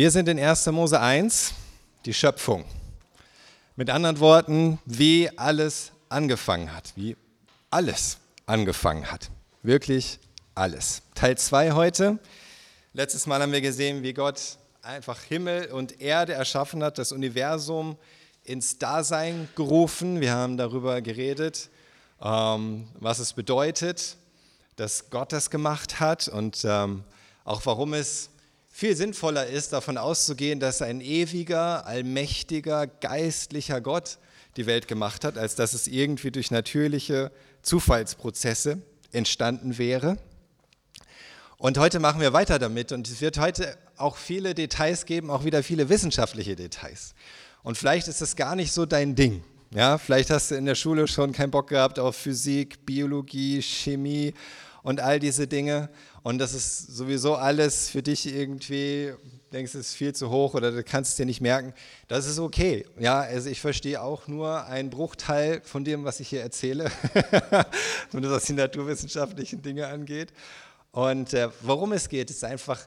Wir sind in 1. Mose 1, die Schöpfung. Mit anderen Worten, wie alles angefangen hat, wie alles angefangen hat. Wirklich alles. Teil 2 heute. Letztes Mal haben wir gesehen, wie Gott einfach Himmel und Erde erschaffen hat, das Universum ins Dasein gerufen. Wir haben darüber geredet, ähm, was es bedeutet, dass Gott das gemacht hat und ähm, auch warum es viel sinnvoller ist, davon auszugehen, dass ein ewiger, allmächtiger, geistlicher Gott die Welt gemacht hat, als dass es irgendwie durch natürliche Zufallsprozesse entstanden wäre. Und heute machen wir weiter damit und es wird heute auch viele Details geben, auch wieder viele wissenschaftliche Details. Und vielleicht ist es gar nicht so dein Ding. Ja, vielleicht hast du in der Schule schon keinen Bock gehabt auf Physik, Biologie, Chemie und all diese Dinge und das ist sowieso alles für dich irgendwie, denkst, es ist viel zu hoch oder du kannst es dir nicht merken, das ist okay. Ja, also ich verstehe auch nur einen Bruchteil von dem, was ich hier erzähle, zumindest was die naturwissenschaftlichen Dinge angeht. Und äh, worum es geht, ist einfach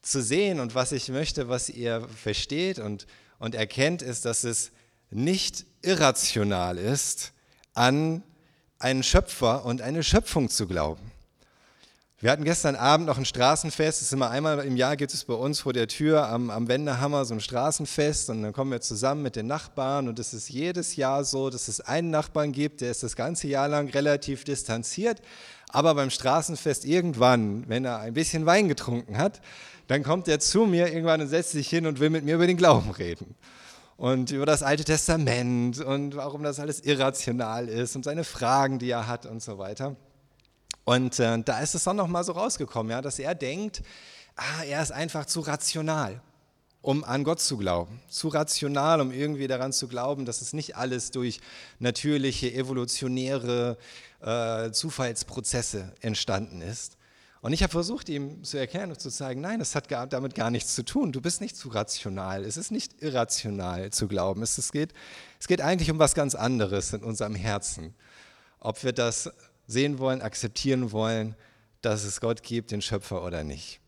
zu sehen und was ich möchte, was ihr versteht und, und erkennt, ist, dass es nicht irrational ist, an einen Schöpfer und eine Schöpfung zu glauben. Wir hatten gestern Abend noch ein Straßenfest. Das ist immer einmal im Jahr gibt es bei uns vor der Tür am, am Wendehammer so ein Straßenfest und dann kommen wir zusammen mit den Nachbarn und es ist jedes Jahr so, dass es einen Nachbarn gibt, der ist das ganze Jahr lang relativ distanziert, aber beim Straßenfest irgendwann, wenn er ein bisschen Wein getrunken hat, dann kommt er zu mir irgendwann und setzt sich hin und will mit mir über den Glauben reden und über das Alte Testament und warum das alles irrational ist und seine Fragen, die er hat und so weiter. Und äh, da ist es dann nochmal so rausgekommen, ja, dass er denkt, ah, er ist einfach zu rational, um an Gott zu glauben. Zu rational, um irgendwie daran zu glauben, dass es nicht alles durch natürliche, evolutionäre äh, Zufallsprozesse entstanden ist. Und ich habe versucht, ihm zu erklären und zu zeigen, nein, das hat gar, damit gar nichts zu tun. Du bist nicht zu rational. Es ist nicht irrational zu glauben. Es, es, geht, es geht eigentlich um was ganz anderes in unserem Herzen. Ob wir das sehen wollen, akzeptieren wollen, dass es Gott gibt, den Schöpfer oder nicht.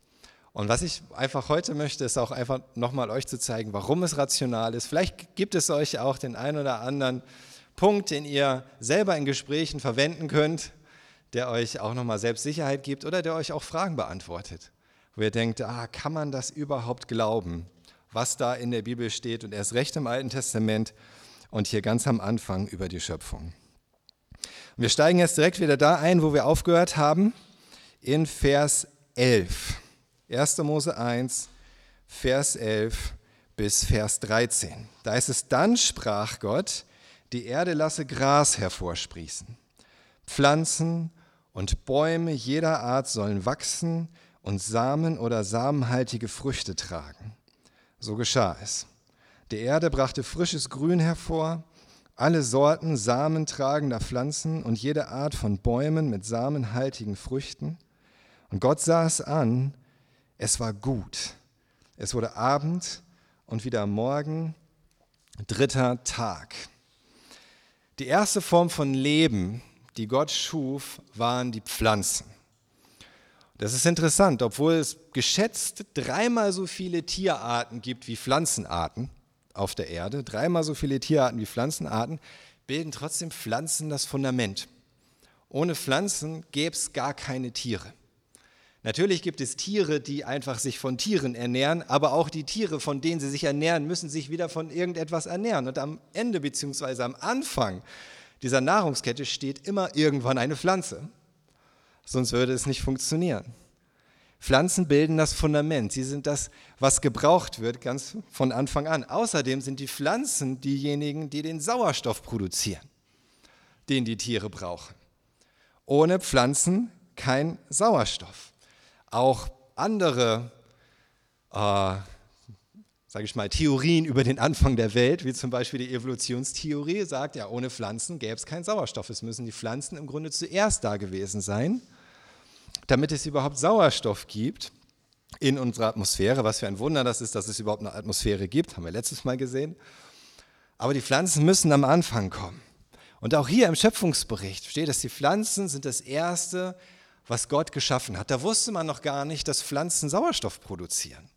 Und was ich einfach heute möchte, ist auch einfach nochmal euch zu zeigen, warum es rational ist. Vielleicht gibt es euch auch den einen oder anderen Punkt, den ihr selber in Gesprächen verwenden könnt, der euch auch nochmal Selbstsicherheit gibt oder der euch auch Fragen beantwortet, wo ihr denkt, ah, kann man das überhaupt glauben, was da in der Bibel steht und erst recht im Alten Testament und hier ganz am Anfang über die Schöpfung. Und wir steigen jetzt direkt wieder da ein, wo wir aufgehört haben, in Vers 11. 1. Mose 1, Vers 11 bis Vers 13. Da ist es, dann sprach Gott, die Erde lasse Gras hervorsprießen. Pflanzen und Bäume jeder Art sollen wachsen und Samen oder samenhaltige Früchte tragen. So geschah es. Die Erde brachte frisches Grün hervor alle Sorten samentragender Pflanzen und jede Art von Bäumen mit samenhaltigen Früchten. Und Gott sah es an, es war gut. Es wurde Abend und wieder Morgen, dritter Tag. Die erste Form von Leben, die Gott schuf, waren die Pflanzen. Das ist interessant, obwohl es geschätzt dreimal so viele Tierarten gibt wie Pflanzenarten auf der Erde, dreimal so viele Tierarten wie Pflanzenarten, bilden trotzdem Pflanzen das Fundament. Ohne Pflanzen gäbe es gar keine Tiere. Natürlich gibt es Tiere, die einfach sich von Tieren ernähren, aber auch die Tiere, von denen sie sich ernähren, müssen sich wieder von irgendetwas ernähren. Und am Ende bzw. am Anfang dieser Nahrungskette steht immer irgendwann eine Pflanze. Sonst würde es nicht funktionieren. Pflanzen bilden das Fundament. Sie sind das, was gebraucht wird, ganz von Anfang an. Außerdem sind die Pflanzen diejenigen, die den Sauerstoff produzieren, den die Tiere brauchen. Ohne Pflanzen kein Sauerstoff. Auch andere, äh, sage ich mal, Theorien über den Anfang der Welt, wie zum Beispiel die Evolutionstheorie, sagt ja, ohne Pflanzen gäbe es keinen Sauerstoff. Es müssen die Pflanzen im Grunde zuerst da gewesen sein damit es überhaupt Sauerstoff gibt in unserer Atmosphäre. Was für ein Wunder das ist, dass es überhaupt eine Atmosphäre gibt, haben wir letztes Mal gesehen. Aber die Pflanzen müssen am Anfang kommen. Und auch hier im Schöpfungsbericht steht, dass die Pflanzen sind das Erste, was Gott geschaffen hat. Da wusste man noch gar nicht, dass Pflanzen Sauerstoff produzieren.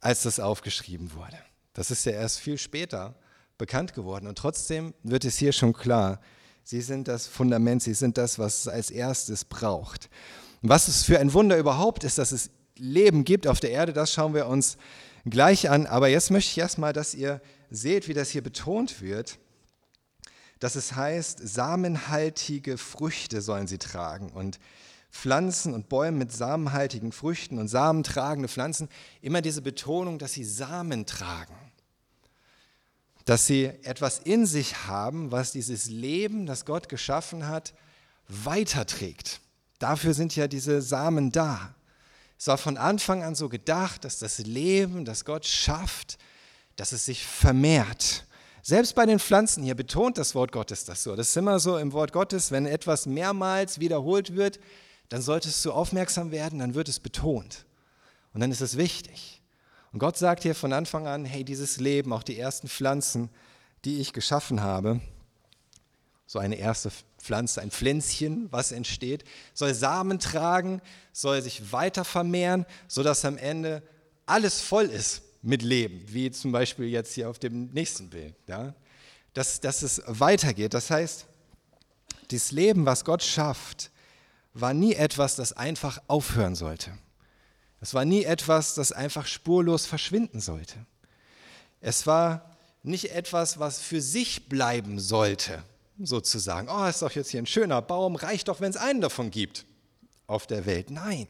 als das aufgeschrieben wurde. Das ist ja erst viel später bekannt geworden. Und trotzdem wird es hier schon klar, sie sind das Fundament, sie sind das, was es als erstes braucht. Was es für ein Wunder überhaupt ist, dass es Leben gibt auf der Erde, das schauen wir uns gleich an. Aber jetzt möchte ich erstmal, dass ihr seht, wie das hier betont wird, dass es heißt, samenhaltige Früchte sollen sie tragen. Und Pflanzen und Bäume mit samenhaltigen Früchten und samentragende Pflanzen, immer diese Betonung, dass sie Samen tragen. Dass sie etwas in sich haben, was dieses Leben, das Gott geschaffen hat, weiterträgt. Dafür sind ja diese Samen da. Es war von Anfang an so gedacht, dass das Leben, das Gott schafft, dass es sich vermehrt. Selbst bei den Pflanzen hier betont das Wort Gottes das so. Das ist immer so im Wort Gottes, wenn etwas mehrmals wiederholt wird, dann solltest du aufmerksam werden, dann wird es betont. Und dann ist es wichtig. Und Gott sagt hier von Anfang an, hey, dieses Leben, auch die ersten Pflanzen, die ich geschaffen habe, so eine erste Pflanze, ein Pflänzchen, was entsteht, soll Samen tragen, soll sich weiter vermehren, sodass am Ende alles voll ist mit Leben, wie zum Beispiel jetzt hier auf dem nächsten Bild. Ja? Dass, dass es weitergeht. Das heißt, dieses Leben, was Gott schafft, war nie etwas, das einfach aufhören sollte. Es war nie etwas, das einfach spurlos verschwinden sollte. Es war nicht etwas, was für sich bleiben sollte, sozusagen. Oh, ist doch jetzt hier ein schöner Baum, reicht doch, wenn es einen davon gibt auf der Welt. Nein,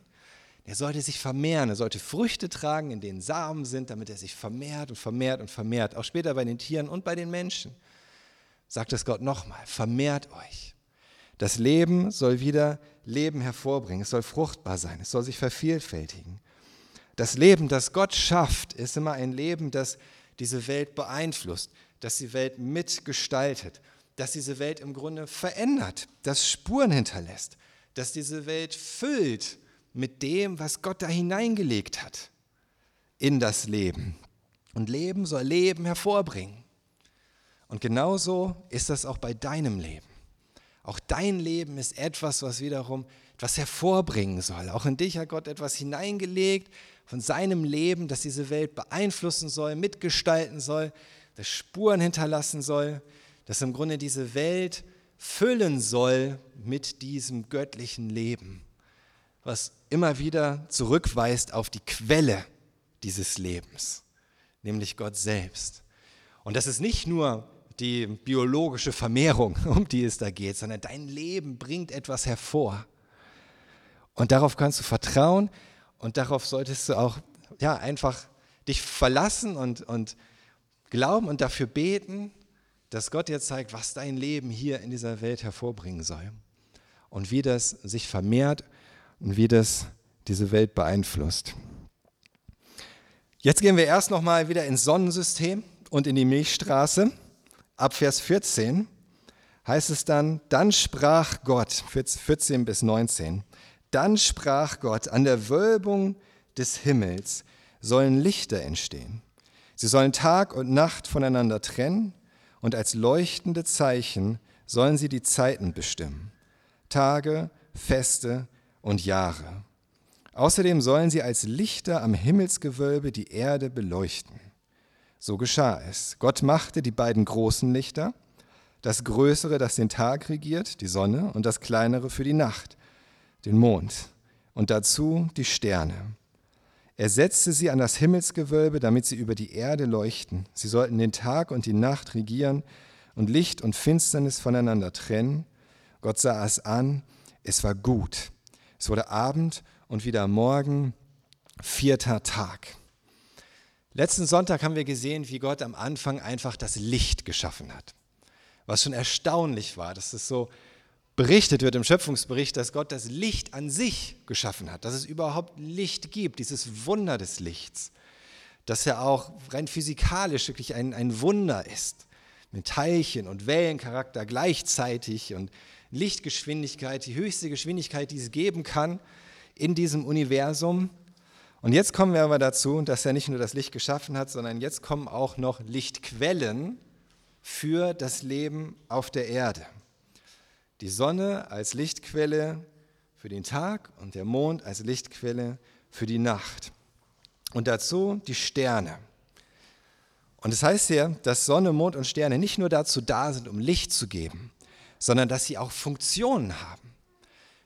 er sollte sich vermehren, er sollte Früchte tragen, in denen Samen sind, damit er sich vermehrt und vermehrt und vermehrt. Auch später bei den Tieren und bei den Menschen. Sagt es Gott nochmal, vermehrt euch. Das Leben soll wieder Leben hervorbringen, es soll fruchtbar sein, es soll sich vervielfältigen. Das Leben, das Gott schafft, ist immer ein Leben, das diese Welt beeinflusst, das die Welt mitgestaltet, das diese Welt im Grunde verändert, das Spuren hinterlässt, das diese Welt füllt mit dem, was Gott da hineingelegt hat in das Leben. Und Leben soll Leben hervorbringen. Und genauso ist das auch bei deinem Leben. Auch dein Leben ist etwas, was wiederum etwas hervorbringen soll. Auch in dich hat Gott etwas hineingelegt von seinem Leben, das diese Welt beeinflussen soll, mitgestalten soll, das Spuren hinterlassen soll, das im Grunde diese Welt füllen soll mit diesem göttlichen Leben, was immer wieder zurückweist auf die Quelle dieses Lebens, nämlich Gott selbst. Und das ist nicht nur die biologische Vermehrung, um die es da geht, sondern dein Leben bringt etwas hervor. Und darauf kannst du vertrauen und darauf solltest du auch ja, einfach dich verlassen und, und glauben und dafür beten, dass Gott dir zeigt, was dein Leben hier in dieser Welt hervorbringen soll und wie das sich vermehrt und wie das diese Welt beeinflusst. Jetzt gehen wir erst noch mal wieder ins Sonnensystem und in die Milchstraße ab Vers 14 heißt es dann, dann sprach Gott, 14 bis 19, dann sprach Gott, an der Wölbung des Himmels sollen Lichter entstehen. Sie sollen Tag und Nacht voneinander trennen und als leuchtende Zeichen sollen sie die Zeiten bestimmen. Tage, Feste und Jahre. Außerdem sollen sie als Lichter am Himmelsgewölbe die Erde beleuchten. So geschah es. Gott machte die beiden großen Lichter, das größere, das den Tag regiert, die Sonne, und das kleinere für die Nacht, den Mond, und dazu die Sterne. Er setzte sie an das Himmelsgewölbe, damit sie über die Erde leuchten. Sie sollten den Tag und die Nacht regieren und Licht und Finsternis voneinander trennen. Gott sah es an, es war gut. Es wurde Abend und wieder Morgen, vierter Tag. Letzten Sonntag haben wir gesehen, wie Gott am Anfang einfach das Licht geschaffen hat. Was schon erstaunlich war, dass es so berichtet wird im Schöpfungsbericht, dass Gott das Licht an sich geschaffen hat, dass es überhaupt Licht gibt, dieses Wunder des Lichts, dass er auch rein physikalisch wirklich ein, ein Wunder ist, mit Teilchen und Wellencharakter gleichzeitig und Lichtgeschwindigkeit, die höchste Geschwindigkeit, die es geben kann in diesem Universum. Und jetzt kommen wir aber dazu, dass er nicht nur das Licht geschaffen hat, sondern jetzt kommen auch noch Lichtquellen für das Leben auf der Erde. Die Sonne als Lichtquelle für den Tag und der Mond als Lichtquelle für die Nacht. Und dazu die Sterne. Und es das heißt ja, dass Sonne, Mond und Sterne nicht nur dazu da sind, um Licht zu geben, sondern dass sie auch Funktionen haben.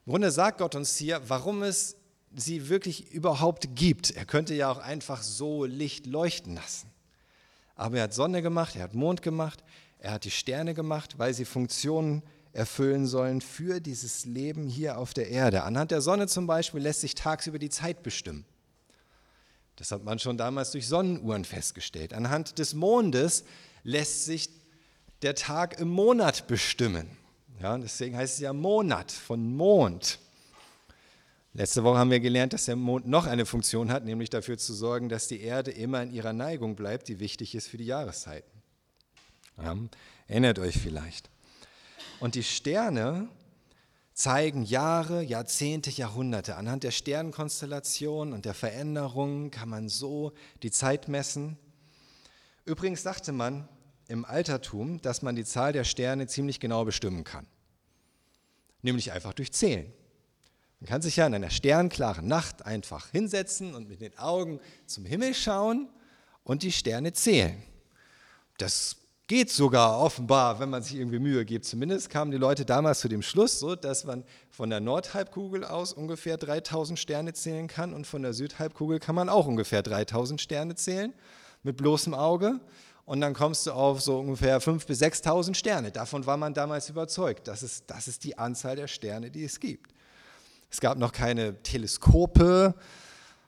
Im Grunde sagt Gott uns hier, warum es sie wirklich überhaupt gibt. Er könnte ja auch einfach so Licht leuchten lassen. Aber er hat Sonne gemacht, er hat Mond gemacht, er hat die Sterne gemacht, weil sie Funktionen erfüllen sollen für dieses Leben hier auf der Erde. Anhand der Sonne zum Beispiel lässt sich tagsüber die Zeit bestimmen. Das hat man schon damals durch Sonnenuhren festgestellt. Anhand des Mondes lässt sich der Tag im Monat bestimmen. Ja, deswegen heißt es ja Monat von Mond. Letzte Woche haben wir gelernt, dass der Mond noch eine Funktion hat, nämlich dafür zu sorgen, dass die Erde immer in ihrer Neigung bleibt, die wichtig ist für die Jahreszeiten. Ja, erinnert euch vielleicht. Und die Sterne zeigen Jahre, Jahrzehnte, Jahrhunderte. Anhand der Sternenkonstellation und der Veränderungen kann man so die Zeit messen. Übrigens dachte man im Altertum, dass man die Zahl der Sterne ziemlich genau bestimmen kann. Nämlich einfach durch Zählen. Man kann sich ja in einer sternklaren Nacht einfach hinsetzen und mit den Augen zum Himmel schauen und die Sterne zählen. Das geht sogar offenbar, wenn man sich irgendwie Mühe gibt. Zumindest kamen die Leute damals zu dem Schluss, so, dass man von der Nordhalbkugel aus ungefähr 3000 Sterne zählen kann und von der Südhalbkugel kann man auch ungefähr 3000 Sterne zählen mit bloßem Auge. Und dann kommst du auf so ungefähr 5.000 bis 6.000 Sterne. Davon war man damals überzeugt. Das ist, das ist die Anzahl der Sterne, die es gibt. Es gab noch keine Teleskope,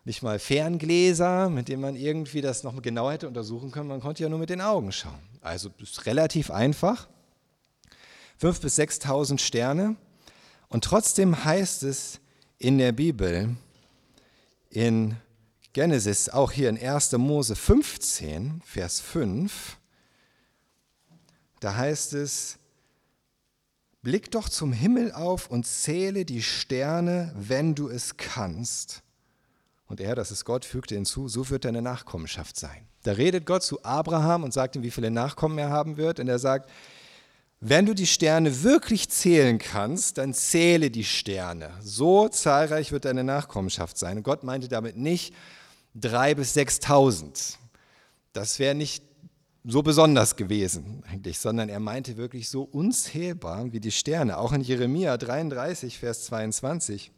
nicht mal Ferngläser, mit denen man irgendwie das noch genauer hätte untersuchen können. Man konnte ja nur mit den Augen schauen. Also ist relativ einfach. 5.000 bis 6.000 Sterne. Und trotzdem heißt es in der Bibel, in Genesis, auch hier in 1. Mose 15, Vers 5, da heißt es, Blick doch zum Himmel auf und zähle die Sterne, wenn du es kannst. Und er, das ist Gott, fügte hinzu, so wird deine Nachkommenschaft sein. Da redet Gott zu Abraham und sagt ihm, wie viele Nachkommen er haben wird. Und er sagt, wenn du die Sterne wirklich zählen kannst, dann zähle die Sterne. So zahlreich wird deine Nachkommenschaft sein. Und Gott meinte damit nicht drei bis sechstausend. Das wäre nicht so besonders gewesen eigentlich, sondern er meinte wirklich so unzählbar wie die Sterne. Auch in Jeremia 33, Vers 22.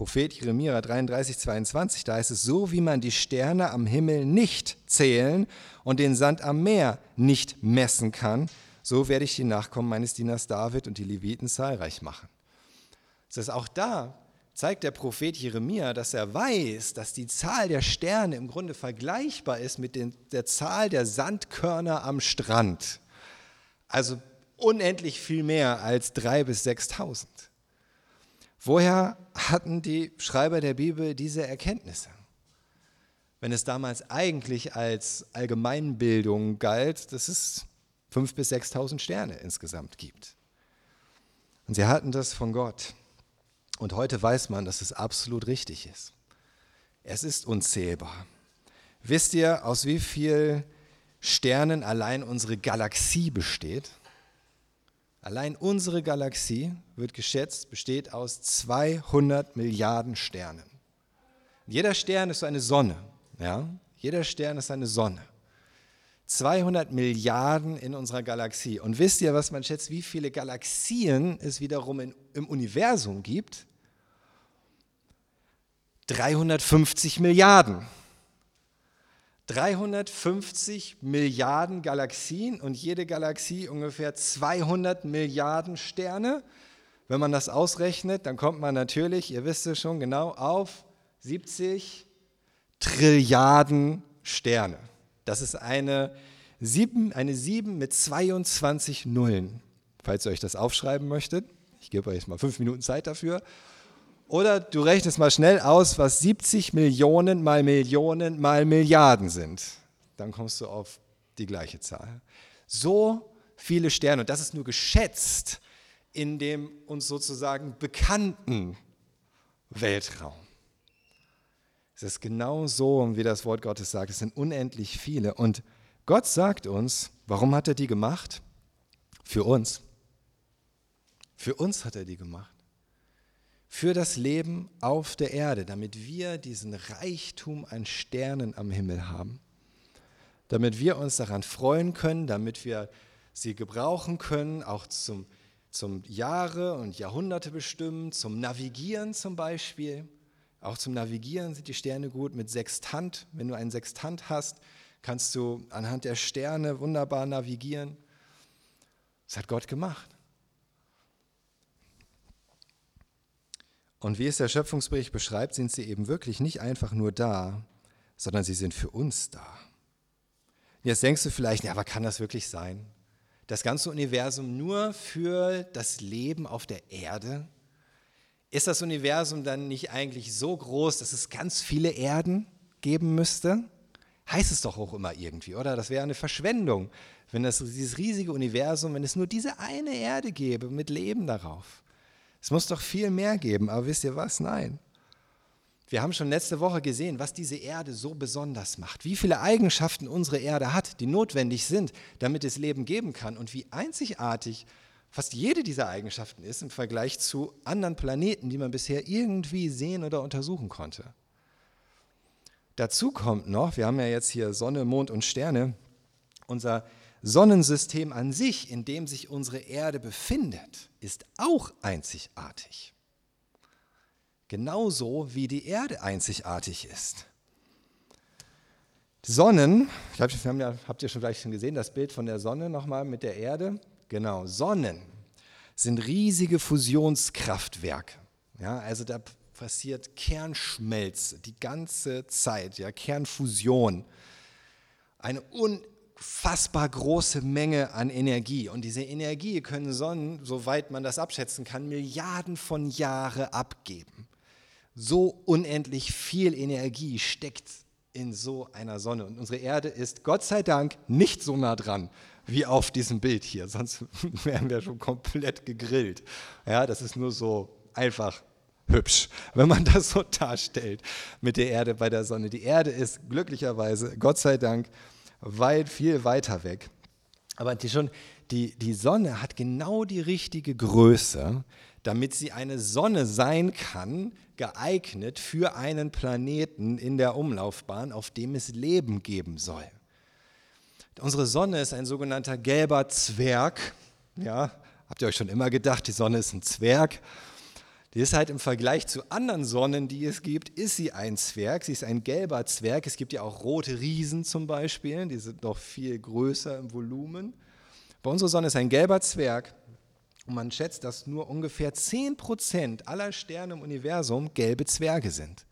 Prophet Jeremia 33, 22, da heißt es, so wie man die Sterne am Himmel nicht zählen und den Sand am Meer nicht messen kann, so werde ich die Nachkommen meines Dieners David und die Leviten zahlreich machen. Das ist auch da zeigt der Prophet Jeremia, dass er weiß, dass die Zahl der Sterne im Grunde vergleichbar ist mit den, der Zahl der Sandkörner am Strand. Also unendlich viel mehr als drei bis sechstausend. Woher hatten die Schreiber der Bibel diese Erkenntnisse? Wenn es damals eigentlich als Allgemeinbildung galt, dass es fünf bis sechstausend Sterne insgesamt gibt. Und sie hatten das von Gott. Und heute weiß man, dass es absolut richtig ist. Es ist unzählbar. Wisst ihr, aus wie vielen Sternen allein unsere Galaxie besteht? Allein unsere Galaxie wird geschätzt, besteht aus 200 Milliarden Sternen. Jeder Stern ist eine Sonne. Ja? Jeder Stern ist eine Sonne. 200 Milliarden in unserer Galaxie. Und wisst ihr, was man schätzt, wie viele Galaxien es wiederum in, im Universum gibt? 350 Milliarden. 350 Milliarden Galaxien und jede Galaxie ungefähr 200 Milliarden Sterne. Wenn man das ausrechnet, dann kommt man natürlich, ihr wisst es schon genau, auf 70 Trilliarden Sterne. Das ist eine 7, eine 7 mit 22 Nullen, falls ihr euch das aufschreiben möchtet. Ich gebe euch mal fünf Minuten Zeit dafür. Oder du rechnest mal schnell aus, was 70 Millionen mal Millionen mal Milliarden sind. Dann kommst du auf die gleiche Zahl. So viele Sterne, und das ist nur geschätzt in dem uns sozusagen bekannten Weltraum. Es ist genau so, wie das Wort Gottes sagt. Es sind unendlich viele. Und Gott sagt uns, warum hat er die gemacht? Für uns. Für uns hat er die gemacht. Für das Leben auf der Erde, damit wir diesen Reichtum an Sternen am Himmel haben, damit wir uns daran freuen können, damit wir sie gebrauchen können, auch zum, zum Jahre und Jahrhunderte bestimmen, zum Navigieren zum Beispiel. Auch zum Navigieren sind die Sterne gut mit Sextant. Wenn du einen Sextant hast, kannst du anhand der Sterne wunderbar navigieren. Das hat Gott gemacht. Und wie es der Schöpfungsbericht beschreibt, sind sie eben wirklich nicht einfach nur da, sondern sie sind für uns da. Jetzt denkst du vielleicht, ja, aber kann das wirklich sein? Das ganze Universum nur für das Leben auf der Erde? Ist das Universum dann nicht eigentlich so groß, dass es ganz viele Erden geben müsste? Heißt es doch auch immer irgendwie, oder? Das wäre eine Verschwendung, wenn es dieses riesige Universum, wenn es nur diese eine Erde gäbe mit Leben darauf. Es muss doch viel mehr geben, aber wisst ihr was? Nein. Wir haben schon letzte Woche gesehen, was diese Erde so besonders macht, wie viele Eigenschaften unsere Erde hat, die notwendig sind, damit es Leben geben kann und wie einzigartig fast jede dieser Eigenschaften ist im Vergleich zu anderen Planeten, die man bisher irgendwie sehen oder untersuchen konnte. Dazu kommt noch, wir haben ja jetzt hier Sonne, Mond und Sterne, unser Sonnensystem an sich, in dem sich unsere Erde befindet, ist auch einzigartig. Genauso wie die Erde einzigartig ist. Sonnen, ich glaube, ja, habt ihr schon vielleicht schon gesehen, das Bild von der Sonne nochmal mit der Erde. Genau, Sonnen sind riesige Fusionskraftwerke. Ja, also da passiert Kernschmelze die ganze Zeit, ja, Kernfusion. Eine un unfassbar große Menge an Energie. Und diese Energie können Sonnen, soweit man das abschätzen kann, Milliarden von Jahren abgeben. So unendlich viel Energie steckt in so einer Sonne. Und unsere Erde ist Gott sei Dank nicht so nah dran wie auf diesem Bild hier. Sonst wären wir schon komplett gegrillt. Ja, das ist nur so einfach hübsch, wenn man das so darstellt mit der Erde bei der Sonne. Die Erde ist glücklicherweise, Gott sei Dank, weit, viel weiter weg. Aber die, schon, die, die Sonne hat genau die richtige Größe, damit sie eine Sonne sein kann, geeignet für einen Planeten in der Umlaufbahn, auf dem es Leben geben soll. Unsere Sonne ist ein sogenannter gelber Zwerg. Ja, habt ihr euch schon immer gedacht, die Sonne ist ein Zwerg? Die ist halt im Vergleich zu anderen Sonnen, die es gibt, ist sie ein Zwerg. Sie ist ein gelber Zwerg. Es gibt ja auch rote Riesen zum Beispiel, die sind noch viel größer im Volumen. Bei unserer Sonne ist ein gelber Zwerg und man schätzt, dass nur ungefähr 10% aller Sterne im Universum gelbe Zwerge sind.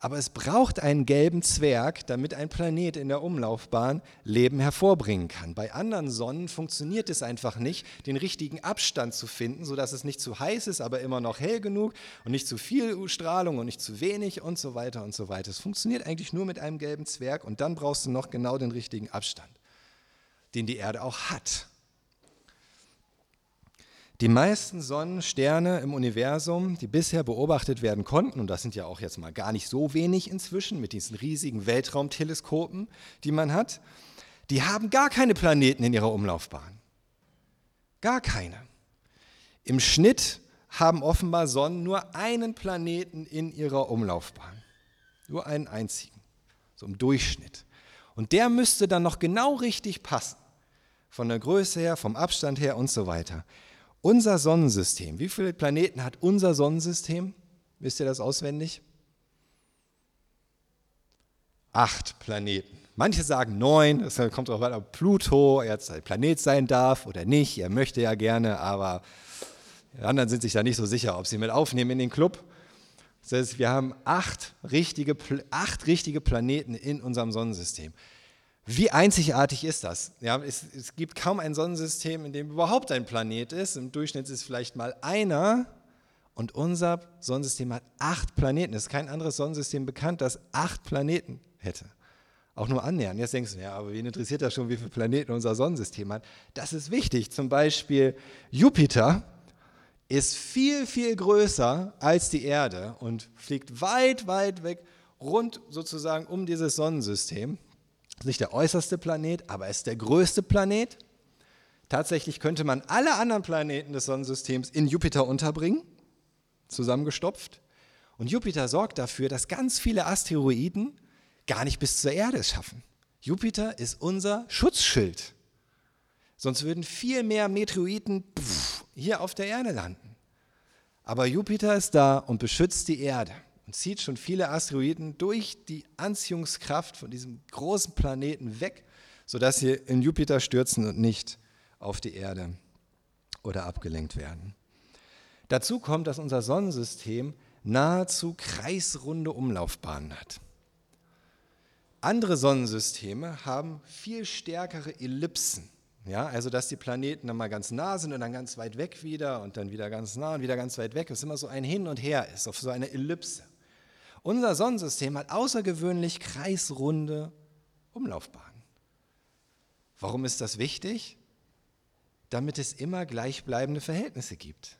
Aber es braucht einen gelben Zwerg, damit ein Planet in der Umlaufbahn Leben hervorbringen kann. Bei anderen Sonnen funktioniert es einfach nicht, den richtigen Abstand zu finden, sodass es nicht zu heiß ist, aber immer noch hell genug und nicht zu viel Strahlung und nicht zu wenig und so weiter und so weiter. Es funktioniert eigentlich nur mit einem gelben Zwerg und dann brauchst du noch genau den richtigen Abstand, den die Erde auch hat. Die meisten Sonnensterne im Universum, die bisher beobachtet werden konnten, und das sind ja auch jetzt mal gar nicht so wenig inzwischen mit diesen riesigen Weltraumteleskopen, die man hat, die haben gar keine Planeten in ihrer Umlaufbahn. Gar keine. Im Schnitt haben offenbar Sonnen nur einen Planeten in ihrer Umlaufbahn. Nur einen einzigen. So im Durchschnitt. Und der müsste dann noch genau richtig passen. Von der Größe her, vom Abstand her und so weiter. Unser Sonnensystem, wie viele Planeten hat unser Sonnensystem? Wisst ihr das auswendig? Acht Planeten. Manche sagen neun, es kommt darauf an, ob Pluto jetzt ein Planet sein darf oder nicht. Er möchte ja gerne, aber die anderen sind sich da nicht so sicher, ob sie mit aufnehmen in den Club. Das heißt, wir haben acht richtige, acht richtige Planeten in unserem Sonnensystem. Wie einzigartig ist das? Ja, es, es, gibt kaum ein Sonnensystem, in dem überhaupt ein Planet ist. Im Durchschnitt ist es vielleicht mal einer. Und unser Sonnensystem hat acht Planeten. Es ist kein anderes Sonnensystem bekannt, das acht Planeten hätte. Auch nur annähernd. Jetzt denkst du, ja, aber wen interessiert das schon, wie viele Planeten unser Sonnensystem hat? Das ist wichtig. Zum Beispiel Jupiter ist viel, viel größer als die Erde und fliegt weit, weit weg, rund sozusagen um dieses Sonnensystem nicht der äußerste Planet, aber es ist der größte Planet. Tatsächlich könnte man alle anderen Planeten des Sonnensystems in Jupiter unterbringen. zusammengestopft. Und Jupiter sorgt dafür, dass ganz viele Asteroiden gar nicht bis zur Erde es schaffen. Jupiter ist unser Schutzschild. Sonst würden viel mehr Meteoriten hier auf der Erde landen. Aber Jupiter ist da und beschützt die Erde und zieht schon viele Asteroiden durch die Anziehungskraft von diesem großen Planeten weg, sodass sie in Jupiter stürzen und nicht auf die Erde oder abgelenkt werden. Dazu kommt, dass unser Sonnensystem nahezu kreisrunde Umlaufbahnen hat. Andere Sonnensysteme haben viel stärkere Ellipsen. Ja, also dass die Planeten dann mal ganz nah sind und dann ganz weit weg wieder und dann wieder ganz nah und wieder ganz weit weg. Es immer so ein Hin und Her ist, auf so eine Ellipse. Unser Sonnensystem hat außergewöhnlich kreisrunde Umlaufbahnen. Warum ist das wichtig? Damit es immer gleichbleibende Verhältnisse gibt.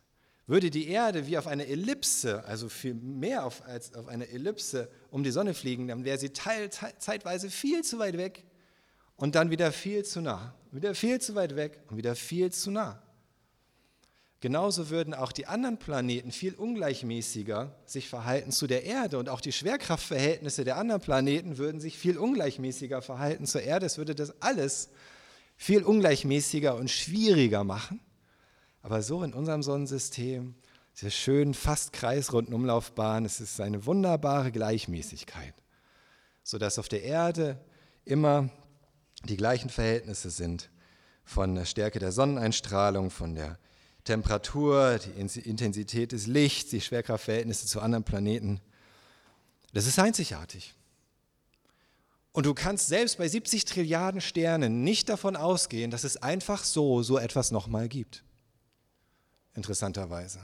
Würde die Erde wie auf einer Ellipse, also viel mehr auf, als auf einer Ellipse um die Sonne fliegen, dann wäre sie teil, zeitweise viel zu weit weg und dann wieder viel zu nah, wieder viel zu weit weg und wieder viel zu nah. Genauso würden auch die anderen Planeten viel ungleichmäßiger sich verhalten zu der Erde und auch die Schwerkraftverhältnisse der anderen Planeten würden sich viel ungleichmäßiger verhalten zur Erde. Es würde das alles viel ungleichmäßiger und schwieriger machen. Aber so in unserem Sonnensystem, diese schönen, fast kreisrunden Umlaufbahn, es ist eine wunderbare Gleichmäßigkeit, sodass auf der Erde immer die gleichen Verhältnisse sind von der Stärke der Sonneneinstrahlung, von der Temperatur, die Intensität des Lichts, die Schwerkraftverhältnisse zu anderen Planeten. Das ist einzigartig. Und du kannst selbst bei 70 Trilliarden Sternen nicht davon ausgehen, dass es einfach so so etwas nochmal gibt interessanterweise.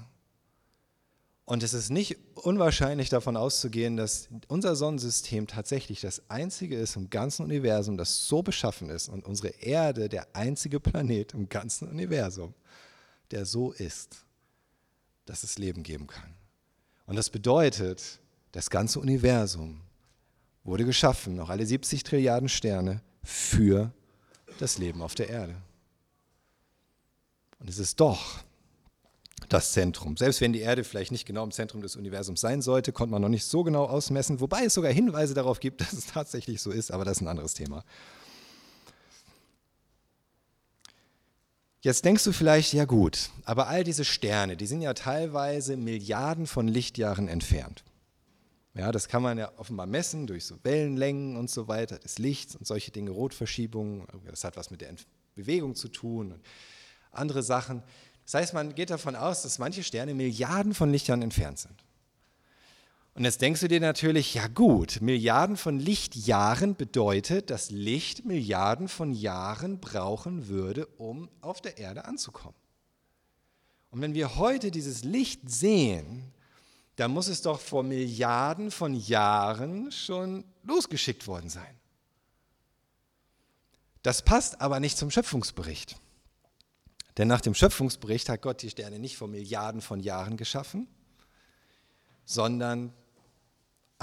Und es ist nicht unwahrscheinlich davon auszugehen, dass unser Sonnensystem tatsächlich das einzige ist im ganzen Universum, das so beschaffen ist und unsere Erde der einzige Planet im ganzen Universum, der so ist, dass es Leben geben kann. Und das bedeutet, das ganze Universum wurde geschaffen, noch alle 70 Trilliarden Sterne, für das Leben auf der Erde. Und es ist doch das Zentrum. Selbst wenn die Erde vielleicht nicht genau im Zentrum des Universums sein sollte, konnte man noch nicht so genau ausmessen, wobei es sogar Hinweise darauf gibt, dass es tatsächlich so ist, aber das ist ein anderes Thema. Jetzt denkst du vielleicht, ja gut, aber all diese Sterne, die sind ja teilweise Milliarden von Lichtjahren entfernt. Ja, das kann man ja offenbar messen durch so Wellenlängen und so weiter des Lichts und solche Dinge, Rotverschiebungen, das hat was mit der Bewegung zu tun und andere Sachen. Das heißt, man geht davon aus, dass manche Sterne Milliarden von Lichtjahren entfernt sind. Und jetzt denkst du dir natürlich, ja gut, Milliarden von Lichtjahren bedeutet, dass Licht Milliarden von Jahren brauchen würde, um auf der Erde anzukommen. Und wenn wir heute dieses Licht sehen, dann muss es doch vor Milliarden von Jahren schon losgeschickt worden sein. Das passt aber nicht zum Schöpfungsbericht. Denn nach dem Schöpfungsbericht hat Gott die Sterne nicht vor Milliarden von Jahren geschaffen, sondern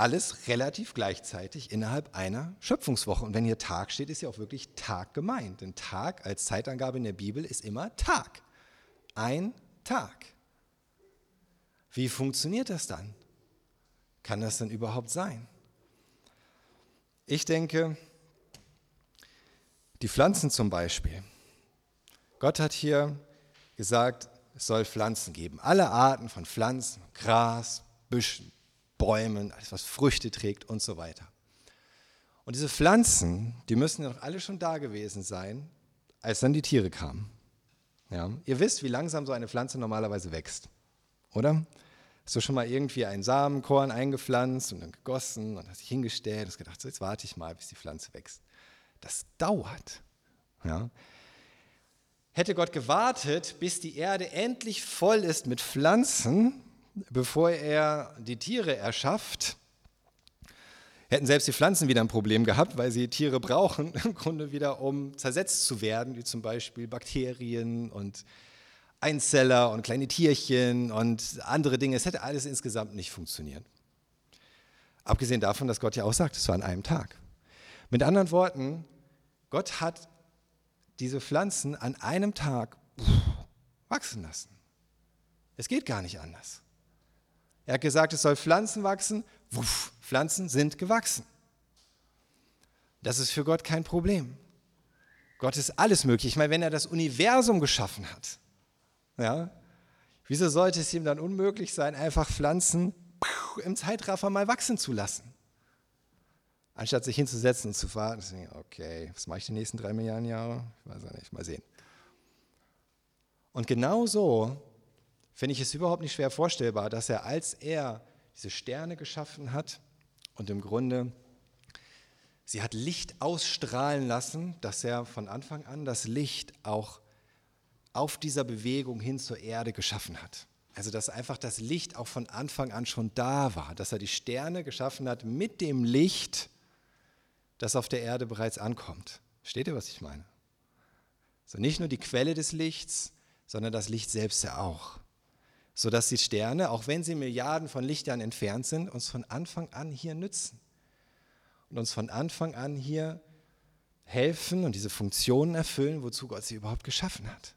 alles relativ gleichzeitig innerhalb einer Schöpfungswoche. Und wenn hier Tag steht, ist ja auch wirklich Tag gemeint. Denn Tag als Zeitangabe in der Bibel ist immer Tag. Ein Tag. Wie funktioniert das dann? Kann das denn überhaupt sein? Ich denke, die Pflanzen zum Beispiel, Gott hat hier gesagt, es soll Pflanzen geben. Alle Arten von Pflanzen, Gras, Büschen, Bäumen, alles was Früchte trägt und so weiter. Und diese Pflanzen, die müssen doch alle schon da gewesen sein, als dann die Tiere kamen. Ja? Ihr wisst, wie langsam so eine Pflanze normalerweise wächst, oder? Hast du schon mal irgendwie ein Samenkorn eingepflanzt und dann gegossen und hast dich hingestellt und gedacht, so jetzt warte ich mal, bis die Pflanze wächst. Das dauert. Ja? Hätte Gott gewartet, bis die Erde endlich voll ist mit Pflanzen, bevor er die Tiere erschafft, hätten selbst die Pflanzen wieder ein Problem gehabt, weil sie Tiere brauchen, im Grunde wieder, um zersetzt zu werden, wie zum Beispiel Bakterien und Einzeller und kleine Tierchen und andere Dinge. Es hätte alles insgesamt nicht funktioniert. Abgesehen davon, dass Gott ja auch sagt, es war an einem Tag. Mit anderen Worten, Gott hat diese Pflanzen an einem Tag wachsen lassen. Es geht gar nicht anders. Er hat gesagt, es soll Pflanzen wachsen. Wuff, Pflanzen sind gewachsen. Das ist für Gott kein Problem. Gott ist alles möglich. Ich meine, wenn er das Universum geschaffen hat, ja, wieso sollte es ihm dann unmöglich sein, einfach Pflanzen im Zeitraffer mal wachsen zu lassen? Anstatt sich hinzusetzen und zu warten, okay, was mache ich die nächsten drei Milliarden Jahre? Ich weiß ja nicht, mal sehen. Und genau so finde ich es überhaupt nicht schwer vorstellbar, dass er, als er diese Sterne geschaffen hat und im Grunde sie hat Licht ausstrahlen lassen, dass er von Anfang an das Licht auch auf dieser Bewegung hin zur Erde geschaffen hat. Also dass einfach das Licht auch von Anfang an schon da war, dass er die Sterne geschaffen hat mit dem Licht, das auf der Erde bereits ankommt. Versteht ihr, was ich meine? So nicht nur die Quelle des Lichts, sondern das Licht selbst ja auch. Sodass die Sterne, auch wenn sie Milliarden von Lichtjahren entfernt sind, uns von Anfang an hier nützen. Und uns von Anfang an hier helfen und diese Funktionen erfüllen, wozu Gott sie überhaupt geschaffen hat.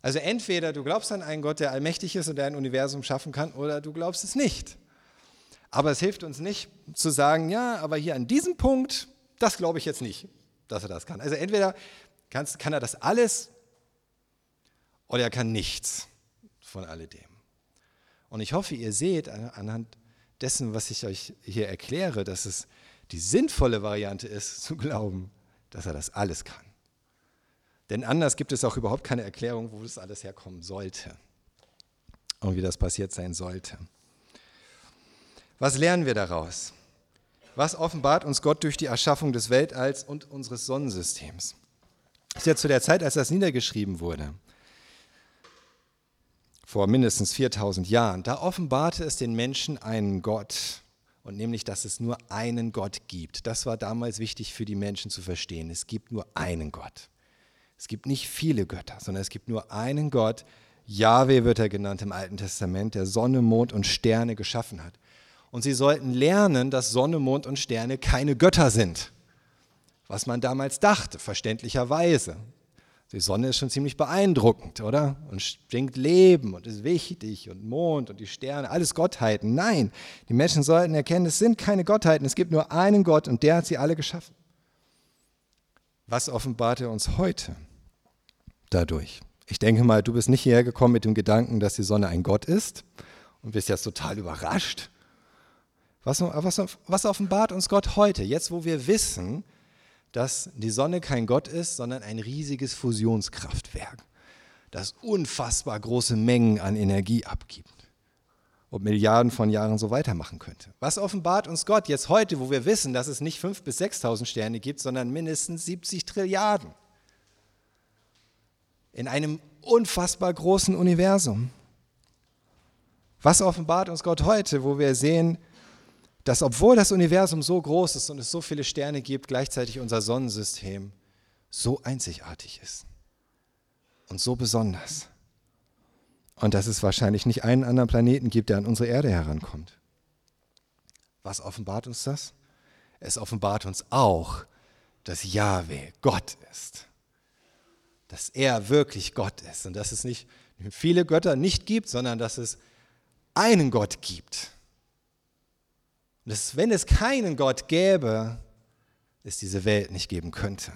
Also entweder du glaubst an einen Gott, der allmächtig ist und der ein Universum schaffen kann, oder du glaubst es nicht. Aber es hilft uns nicht zu sagen, ja, aber hier an diesem Punkt, das glaube ich jetzt nicht, dass er das kann. Also entweder kann er das alles oder er kann nichts von alledem. Und ich hoffe, ihr seht anhand dessen, was ich euch hier erkläre, dass es die sinnvolle Variante ist, zu glauben, dass er das alles kann. Denn anders gibt es auch überhaupt keine Erklärung, wo das alles herkommen sollte und wie das passiert sein sollte. Was lernen wir daraus? Was offenbart uns Gott durch die Erschaffung des Weltalls und unseres Sonnensystems? Das ist ja zu der Zeit, als das niedergeschrieben wurde vor mindestens 4000 Jahren, da offenbarte es den Menschen einen Gott und nämlich, dass es nur einen Gott gibt. Das war damals wichtig für die Menschen zu verstehen. Es gibt nur einen Gott. Es gibt nicht viele Götter, sondern es gibt nur einen Gott. Yahweh wird er genannt im Alten Testament, der Sonne, Mond und Sterne geschaffen hat. Und sie sollten lernen, dass Sonne, Mond und Sterne keine Götter sind. Was man damals dachte, verständlicherweise. Die Sonne ist schon ziemlich beeindruckend, oder? Und schenkt Leben und ist wichtig und Mond und die Sterne, alles Gottheiten. Nein, die Menschen sollten erkennen, es sind keine Gottheiten, es gibt nur einen Gott und der hat sie alle geschaffen. Was offenbart er uns heute dadurch? Ich denke mal, du bist nicht hierher gekommen mit dem Gedanken, dass die Sonne ein Gott ist und bist jetzt total überrascht. Was, was, was offenbart uns Gott heute, jetzt wo wir wissen, dass die Sonne kein Gott ist, sondern ein riesiges Fusionskraftwerk, das unfassbar große Mengen an Energie abgibt und Milliarden von Jahren so weitermachen könnte. Was offenbart uns Gott jetzt heute, wo wir wissen, dass es nicht 5.000 bis 6.000 Sterne gibt, sondern mindestens 70 Trilliarden? In einem unfassbar großen Universum. Was offenbart uns Gott heute, wo wir sehen, dass obwohl das Universum so groß ist und es so viele Sterne gibt, gleichzeitig unser Sonnensystem so einzigartig ist und so besonders. Und dass es wahrscheinlich nicht einen anderen Planeten gibt, der an unsere Erde herankommt. Was offenbart uns das? Es offenbart uns auch, dass Yahweh Gott ist. Dass er wirklich Gott ist und dass es nicht viele Götter nicht gibt, sondern dass es einen Gott gibt und dass, wenn es keinen Gott gäbe, es diese Welt nicht geben könnte.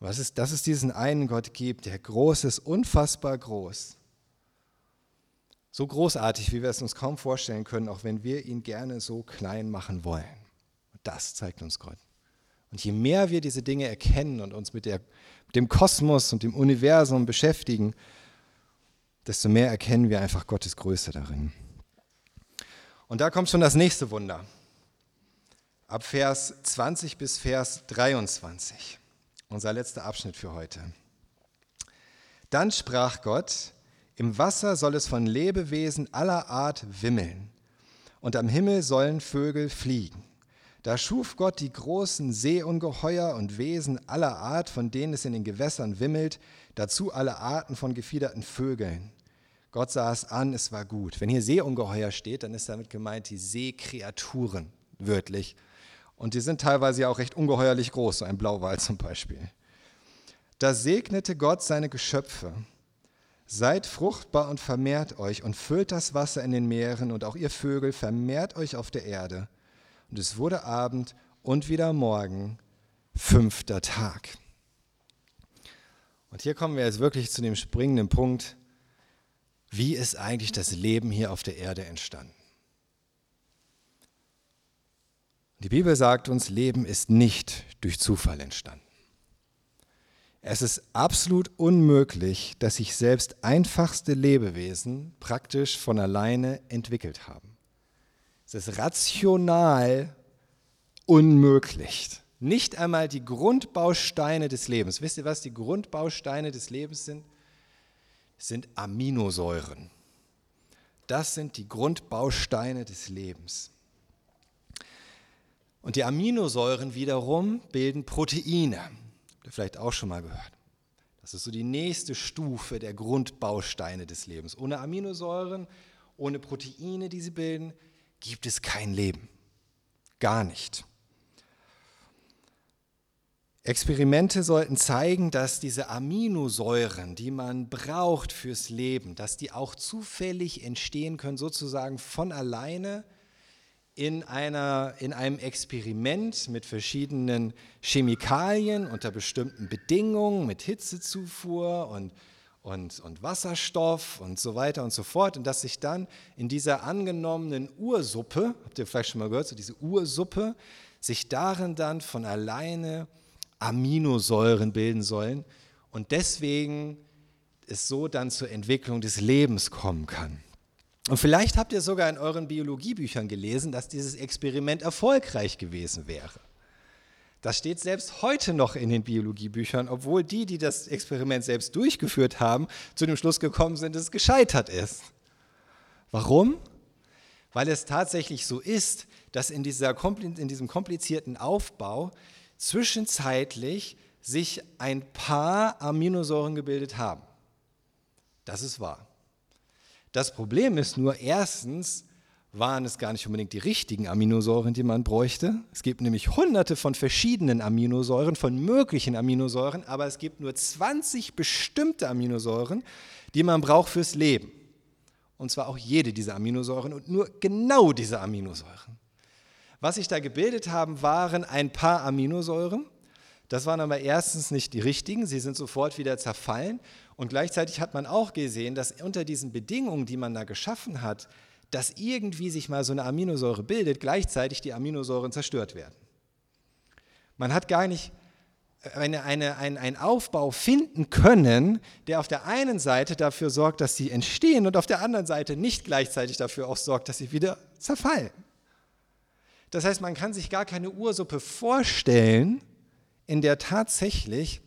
Was ist, dass es diesen einen Gott gibt, der groß ist, unfassbar groß. So großartig, wie wir es uns kaum vorstellen können, auch wenn wir ihn gerne so klein machen wollen. Und das zeigt uns Gott. Und je mehr wir diese Dinge erkennen und uns mit, der, mit dem Kosmos und dem Universum beschäftigen, desto mehr erkennen wir einfach Gottes Größe darin. Und da kommt schon das nächste Wunder. Ab Vers 20 bis Vers 23. Unser letzter Abschnitt für heute. Dann sprach Gott, im Wasser soll es von Lebewesen aller Art wimmeln, und am Himmel sollen Vögel fliegen. Da schuf Gott die großen Seeungeheuer und Wesen aller Art, von denen es in den Gewässern wimmelt, dazu alle Arten von gefiederten Vögeln. Gott sah es an, es war gut. Wenn hier Seeungeheuer steht, dann ist damit gemeint die Seekreaturen, wörtlich. Und die sind teilweise ja auch recht ungeheuerlich groß, so ein Blauwal zum Beispiel. Da segnete Gott seine Geschöpfe, Seid fruchtbar und vermehrt euch und füllt das Wasser in den Meeren und auch ihr Vögel vermehrt euch auf der Erde. Und es wurde Abend und wieder Morgen, fünfter Tag. Und hier kommen wir jetzt wirklich zu dem springenden Punkt, wie ist eigentlich das Leben hier auf der Erde entstanden? Die Bibel sagt uns, Leben ist nicht durch Zufall entstanden. Es ist absolut unmöglich, dass sich selbst einfachste Lebewesen praktisch von alleine entwickelt haben. Es ist rational unmöglich. Nicht einmal die Grundbausteine des Lebens. Wisst ihr, was die Grundbausteine des Lebens sind? Sind Aminosäuren. Das sind die Grundbausteine des Lebens. Und die Aminosäuren wiederum bilden Proteine. Habt ihr vielleicht auch schon mal gehört. Das ist so die nächste Stufe der Grundbausteine des Lebens. Ohne Aminosäuren, ohne Proteine, die sie bilden, gibt es kein Leben. Gar nicht. Experimente sollten zeigen, dass diese Aminosäuren, die man braucht fürs Leben, dass die auch zufällig entstehen können, sozusagen von alleine in, einer, in einem Experiment mit verschiedenen Chemikalien unter bestimmten Bedingungen, mit Hitzezufuhr und, und, und Wasserstoff und so weiter und so fort. Und dass sich dann in dieser angenommenen Ursuppe, habt ihr vielleicht schon mal gehört, so diese Ursuppe, sich darin dann von alleine Aminosäuren bilden sollen und deswegen es so dann zur Entwicklung des Lebens kommen kann. Und vielleicht habt ihr sogar in euren Biologiebüchern gelesen, dass dieses Experiment erfolgreich gewesen wäre. Das steht selbst heute noch in den Biologiebüchern, obwohl die, die das Experiment selbst durchgeführt haben, zu dem Schluss gekommen sind, dass es gescheitert ist. Warum? Weil es tatsächlich so ist, dass in, dieser, in diesem komplizierten Aufbau zwischenzeitlich sich ein paar Aminosäuren gebildet haben. Das ist wahr. Das Problem ist nur, erstens waren es gar nicht unbedingt die richtigen Aminosäuren, die man bräuchte. Es gibt nämlich hunderte von verschiedenen Aminosäuren, von möglichen Aminosäuren, aber es gibt nur 20 bestimmte Aminosäuren, die man braucht fürs Leben. Und zwar auch jede dieser Aminosäuren und nur genau diese Aminosäuren. Was sich da gebildet haben, waren ein paar Aminosäuren. Das waren aber erstens nicht die richtigen, sie sind sofort wieder zerfallen. Und gleichzeitig hat man auch gesehen, dass unter diesen Bedingungen, die man da geschaffen hat, dass irgendwie sich mal so eine Aminosäure bildet, gleichzeitig die Aminosäuren zerstört werden. Man hat gar nicht eine, eine, ein, einen Aufbau finden können, der auf der einen Seite dafür sorgt, dass sie entstehen und auf der anderen Seite nicht gleichzeitig dafür auch sorgt, dass sie wieder zerfallen. Das heißt, man kann sich gar keine Ursuppe vorstellen, in der tatsächlich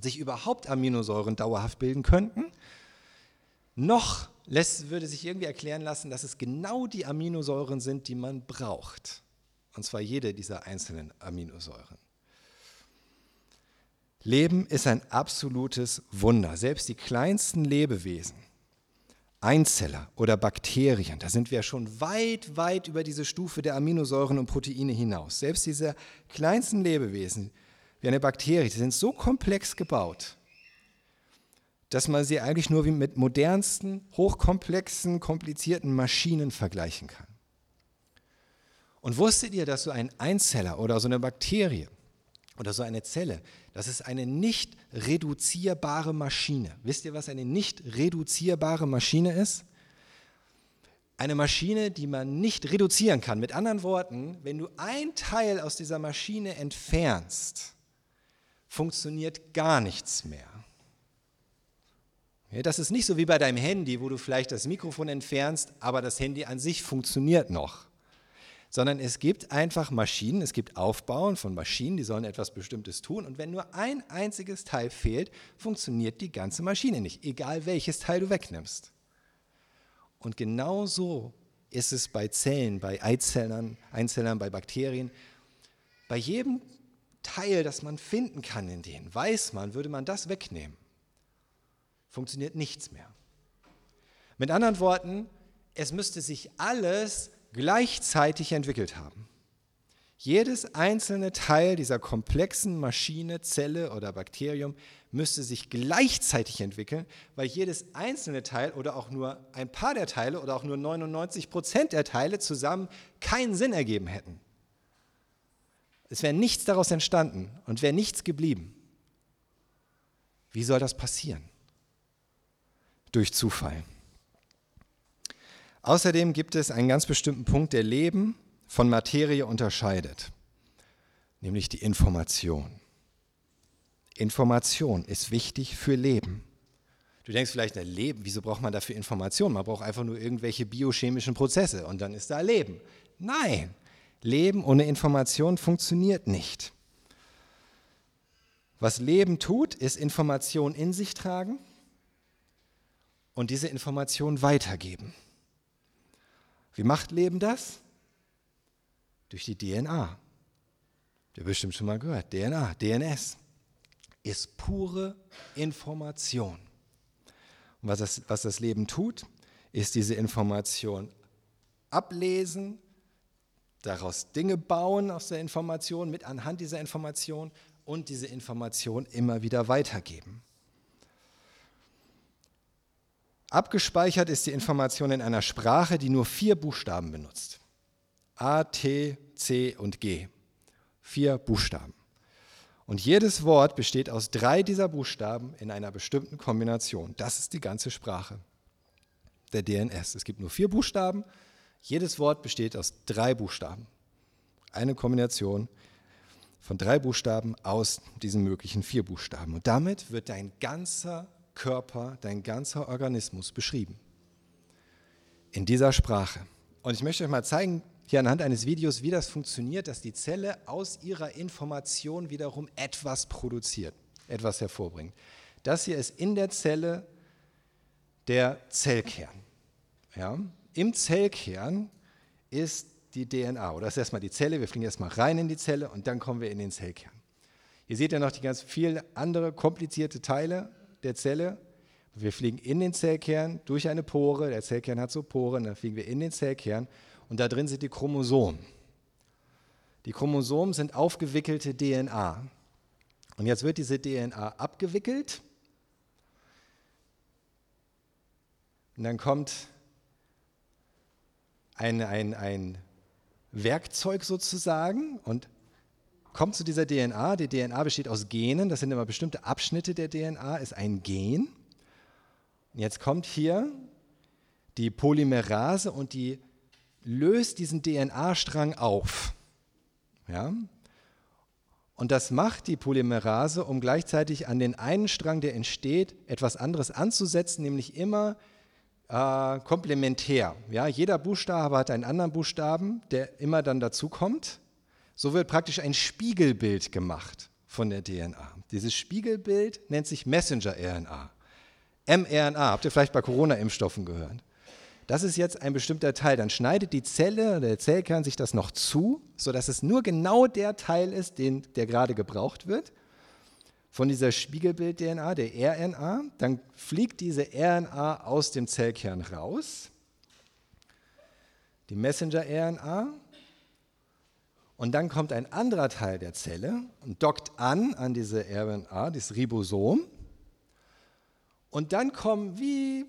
sich überhaupt Aminosäuren dauerhaft bilden könnten. Noch lässt, würde sich irgendwie erklären lassen, dass es genau die Aminosäuren sind, die man braucht. Und zwar jede dieser einzelnen Aminosäuren. Leben ist ein absolutes Wunder. Selbst die kleinsten Lebewesen Einzeller oder Bakterien, da sind wir schon weit, weit über diese Stufe der Aminosäuren und Proteine hinaus. Selbst diese kleinsten Lebewesen, wie eine Bakterie, die sind so komplex gebaut, dass man sie eigentlich nur wie mit modernsten, hochkomplexen, komplizierten Maschinen vergleichen kann. Und wusstet ihr, dass so ein Einzeller oder so eine Bakterie oder so eine Zelle, das ist eine nicht reduzierbare Maschine. Wisst ihr, was eine nicht reduzierbare Maschine ist? Eine Maschine, die man nicht reduzieren kann. Mit anderen Worten, wenn du ein Teil aus dieser Maschine entfernst, funktioniert gar nichts mehr. Das ist nicht so wie bei deinem Handy, wo du vielleicht das Mikrofon entfernst, aber das Handy an sich funktioniert noch sondern es gibt einfach Maschinen, es gibt Aufbauen von Maschinen, die sollen etwas Bestimmtes tun und wenn nur ein einziges Teil fehlt, funktioniert die ganze Maschine nicht, egal welches Teil du wegnimmst. Und genau so ist es bei Zellen, bei Eizellern, Einzellern, bei Bakterien. Bei jedem Teil, das man finden kann in denen, weiß man, würde man das wegnehmen, funktioniert nichts mehr. Mit anderen Worten, es müsste sich alles gleichzeitig entwickelt haben. Jedes einzelne Teil dieser komplexen Maschine, Zelle oder Bakterium müsste sich gleichzeitig entwickeln, weil jedes einzelne Teil oder auch nur ein paar der Teile oder auch nur 99 Prozent der Teile zusammen keinen Sinn ergeben hätten. Es wäre nichts daraus entstanden und wäre nichts geblieben. Wie soll das passieren? Durch Zufall. Außerdem gibt es einen ganz bestimmten Punkt, der Leben von Materie unterscheidet, nämlich die Information. Information ist wichtig für Leben. Du denkst vielleicht, na, Leben, wieso braucht man dafür Information? Man braucht einfach nur irgendwelche biochemischen Prozesse und dann ist da Leben. Nein, Leben ohne Information funktioniert nicht. Was Leben tut, ist Information in sich tragen und diese Information weitergeben. Wie macht Leben das? Durch die DNA. Du hast bestimmt schon mal gehört. DNA, DNS ist pure Information. Und was das, was das Leben tut, ist diese Information ablesen, daraus Dinge bauen aus der Information, mit anhand dieser Information und diese Information immer wieder weitergeben. Abgespeichert ist die Information in einer Sprache, die nur vier Buchstaben benutzt. A, T, C und G. Vier Buchstaben. Und jedes Wort besteht aus drei dieser Buchstaben in einer bestimmten Kombination. Das ist die ganze Sprache der DNS. Es gibt nur vier Buchstaben. Jedes Wort besteht aus drei Buchstaben. Eine Kombination von drei Buchstaben aus diesen möglichen vier Buchstaben. Und damit wird dein ganzer Körper, dein ganzer Organismus beschrieben. In dieser Sprache. Und ich möchte euch mal zeigen, hier anhand eines Videos, wie das funktioniert, dass die Zelle aus ihrer Information wiederum etwas produziert, etwas hervorbringt. Das hier ist in der Zelle der Zellkern. Ja? Im Zellkern ist die DNA, oder das ist erstmal die Zelle, wir fliegen erstmal rein in die Zelle und dann kommen wir in den Zellkern. Hier seht ihr noch die ganz viele andere komplizierte Teile der Zelle. Wir fliegen in den Zellkern durch eine Pore, der Zellkern hat so Poren, dann fliegen wir in den Zellkern und da drin sind die Chromosomen. Die Chromosomen sind aufgewickelte DNA. Und jetzt wird diese DNA abgewickelt. Und dann kommt ein, ein, ein Werkzeug sozusagen und kommt zu dieser DNA. Die DNA besteht aus Genen, das sind immer bestimmte Abschnitte der DNA, ist ein Gen. Und jetzt kommt hier die Polymerase und die löst diesen DNA-Strang auf. Ja? Und das macht die Polymerase, um gleichzeitig an den einen Strang, der entsteht, etwas anderes anzusetzen, nämlich immer äh, komplementär. Ja? Jeder Buchstabe hat einen anderen Buchstaben, der immer dann dazu kommt. So wird praktisch ein Spiegelbild gemacht von der DNA. Dieses Spiegelbild nennt sich Messenger-RNA. mRNA, habt ihr vielleicht bei Corona-Impfstoffen gehört? Das ist jetzt ein bestimmter Teil. Dann schneidet die Zelle oder der Zellkern sich das noch zu, sodass es nur genau der Teil ist, den, der gerade gebraucht wird. Von dieser Spiegelbild-DNA, der RNA. Dann fliegt diese RNA aus dem Zellkern raus. Die Messenger-RNA. Und dann kommt ein anderer Teil der Zelle und dockt an an diese RNA, das Ribosom. Und dann kommen wie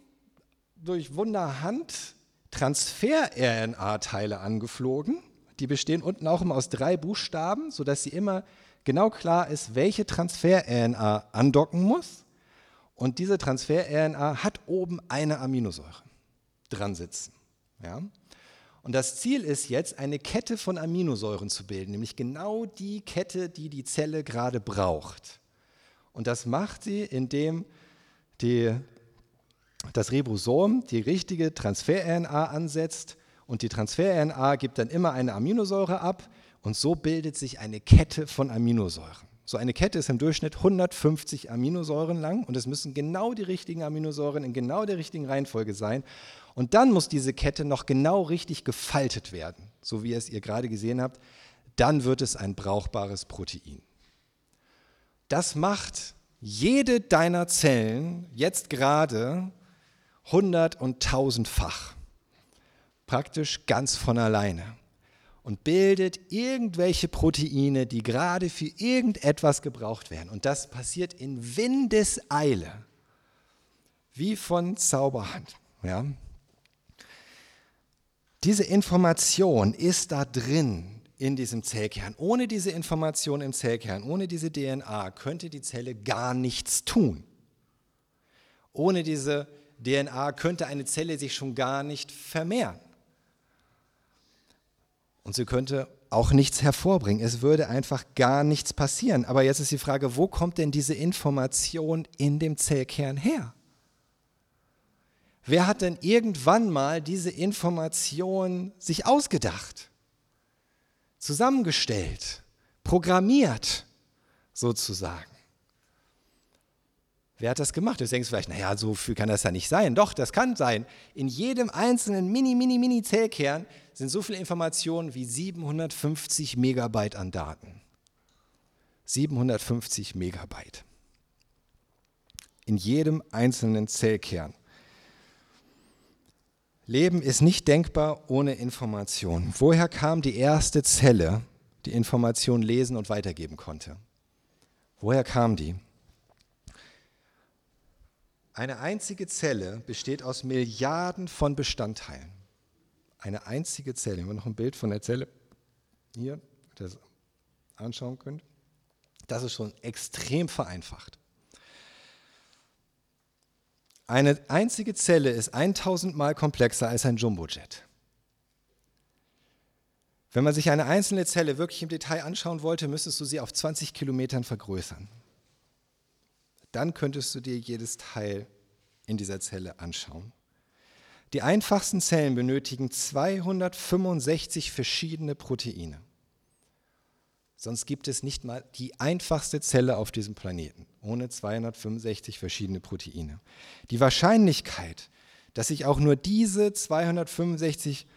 durch Wunderhand Transfer-RNA-Teile angeflogen. Die bestehen unten auch immer aus drei Buchstaben, sodass sie immer genau klar ist, welche Transfer-RNA andocken muss. Und diese Transfer-RNA hat oben eine Aminosäure dran sitzen. Ja? Und das Ziel ist jetzt, eine Kette von Aminosäuren zu bilden, nämlich genau die Kette, die die Zelle gerade braucht. Und das macht sie, indem die das Ribosom die richtige Transfer-RNA ansetzt und die Transfer-RNA gibt dann immer eine Aminosäure ab und so bildet sich eine Kette von Aminosäuren. So eine Kette ist im Durchschnitt 150 Aminosäuren lang und es müssen genau die richtigen Aminosäuren in genau der richtigen Reihenfolge sein. Und dann muss diese Kette noch genau richtig gefaltet werden, so wie es ihr gerade gesehen habt. Dann wird es ein brauchbares Protein. Das macht jede deiner Zellen jetzt gerade hundert- und tausendfach. Praktisch ganz von alleine. und bildet irgendwelche Proteine, die gerade für irgendetwas gebraucht werden. Und das passiert in Windeseile, wie von Zauberhand. Ja? Diese Information ist da drin in diesem Zellkern. Ohne diese Information im Zellkern, ohne diese DNA, könnte die Zelle gar nichts tun. Ohne diese DNA könnte eine Zelle sich schon gar nicht vermehren. Und sie könnte auch nichts hervorbringen. Es würde einfach gar nichts passieren. Aber jetzt ist die Frage, wo kommt denn diese Information in dem Zellkern her? Wer hat denn irgendwann mal diese Information sich ausgedacht, zusammengestellt, programmiert sozusagen? Wer hat das gemacht? Du denkst vielleicht, naja, so viel kann das ja nicht sein. Doch, das kann sein. In jedem einzelnen mini, mini, mini Zellkern sind so viele Informationen wie 750 Megabyte an Daten. 750 Megabyte. In jedem einzelnen Zellkern. Leben ist nicht denkbar ohne Information. Woher kam die erste Zelle, die Information lesen und weitergeben konnte? Woher kam die? Eine einzige Zelle besteht aus Milliarden von Bestandteilen. Eine einzige Zelle. Wenn wir noch ein Bild von der Zelle hier das anschauen können. Das ist schon extrem vereinfacht. Eine einzige Zelle ist 1000 Mal komplexer als ein Jumbojet. Wenn man sich eine einzelne Zelle wirklich im Detail anschauen wollte, müsstest du sie auf 20 Kilometern vergrößern dann könntest du dir jedes Teil in dieser Zelle anschauen. Die einfachsten Zellen benötigen 265 verschiedene Proteine. Sonst gibt es nicht mal die einfachste Zelle auf diesem Planeten ohne 265 verschiedene Proteine. Die Wahrscheinlichkeit, dass sich auch nur diese 265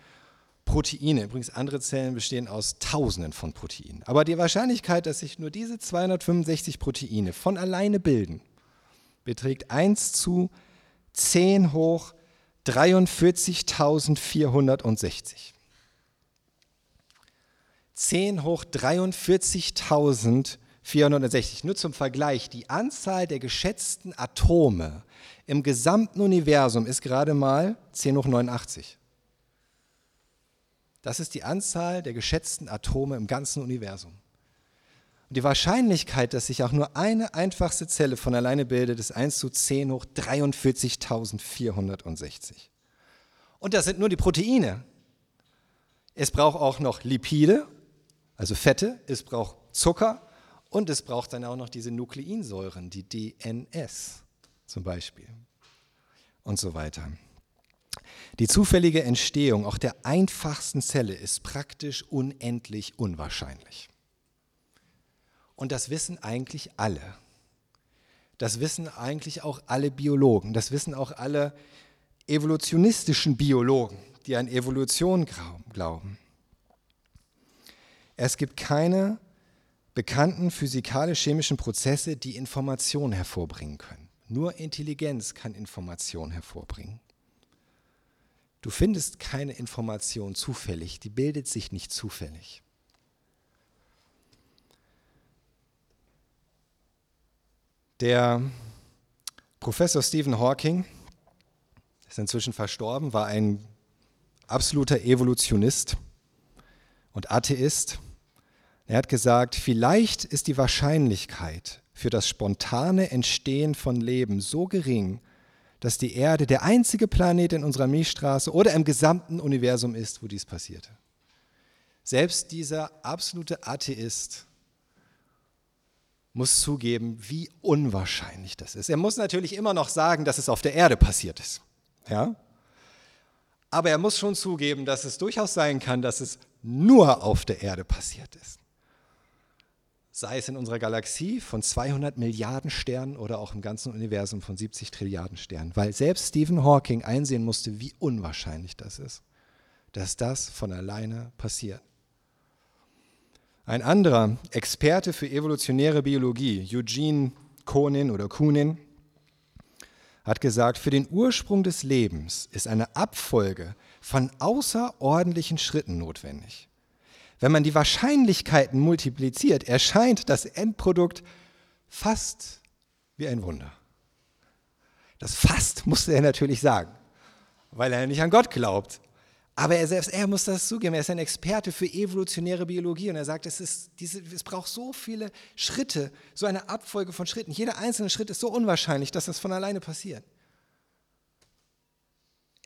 Proteine, übrigens andere Zellen bestehen aus Tausenden von Proteinen, aber die Wahrscheinlichkeit, dass sich nur diese 265 Proteine von alleine bilden, beträgt 1 zu 10 hoch 43.460. 10 hoch 43.460. Nur zum Vergleich, die Anzahl der geschätzten Atome im gesamten Universum ist gerade mal 10 hoch 89. Das ist die Anzahl der geschätzten Atome im ganzen Universum. Und die Wahrscheinlichkeit, dass sich auch nur eine einfachste Zelle von alleine bildet, ist 1 zu 10 hoch 43.460. Und das sind nur die Proteine. Es braucht auch noch Lipide, also Fette, es braucht Zucker und es braucht dann auch noch diese Nukleinsäuren, die DNS zum Beispiel und so weiter. Die zufällige Entstehung auch der einfachsten Zelle ist praktisch unendlich unwahrscheinlich. Und das wissen eigentlich alle. Das wissen eigentlich auch alle Biologen. Das wissen auch alle evolutionistischen Biologen, die an Evolution glauben. Es gibt keine bekannten physikalisch-chemischen Prozesse, die Information hervorbringen können. Nur Intelligenz kann Information hervorbringen. Du findest keine Information zufällig, die bildet sich nicht zufällig. Der Professor Stephen Hawking ist inzwischen verstorben, war ein absoluter Evolutionist und Atheist. Er hat gesagt, vielleicht ist die Wahrscheinlichkeit für das spontane Entstehen von Leben so gering, dass die Erde der einzige Planet in unserer Milchstraße oder im gesamten Universum ist, wo dies passierte. Selbst dieser absolute Atheist muss zugeben, wie unwahrscheinlich das ist. Er muss natürlich immer noch sagen, dass es auf der Erde passiert ist. Ja? Aber er muss schon zugeben, dass es durchaus sein kann, dass es nur auf der Erde passiert ist. Sei es in unserer Galaxie von 200 Milliarden Sternen oder auch im ganzen Universum von 70 Trilliarden Sternen. Weil selbst Stephen Hawking einsehen musste, wie unwahrscheinlich das ist, dass das von alleine passiert. Ein anderer Experte für evolutionäre Biologie, Eugene Konin oder Kunin, hat gesagt, für den Ursprung des Lebens ist eine Abfolge von außerordentlichen Schritten notwendig. Wenn man die Wahrscheinlichkeiten multipliziert, erscheint das Endprodukt fast wie ein Wunder. Das fast musste er natürlich sagen, weil er nicht an Gott glaubt. Aber er selbst, er muss das zugeben. Er ist ein Experte für evolutionäre Biologie und er sagt, es, ist diese, es braucht so viele Schritte, so eine Abfolge von Schritten. Jeder einzelne Schritt ist so unwahrscheinlich, dass das von alleine passiert.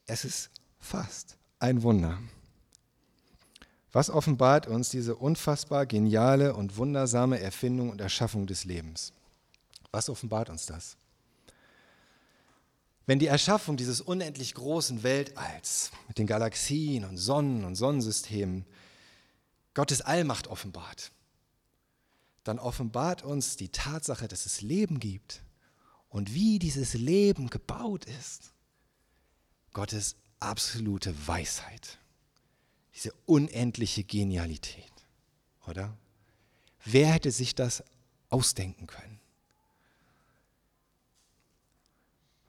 Es ist fast ein Wunder. Was offenbart uns diese unfassbar geniale und wundersame Erfindung und Erschaffung des Lebens? Was offenbart uns das? Wenn die Erschaffung dieses unendlich großen Weltalls mit den Galaxien und Sonnen und Sonnensystemen Gottes Allmacht offenbart, dann offenbart uns die Tatsache, dass es Leben gibt und wie dieses Leben gebaut ist. Gottes absolute Weisheit, diese unendliche Genialität, oder? Wer hätte sich das ausdenken können?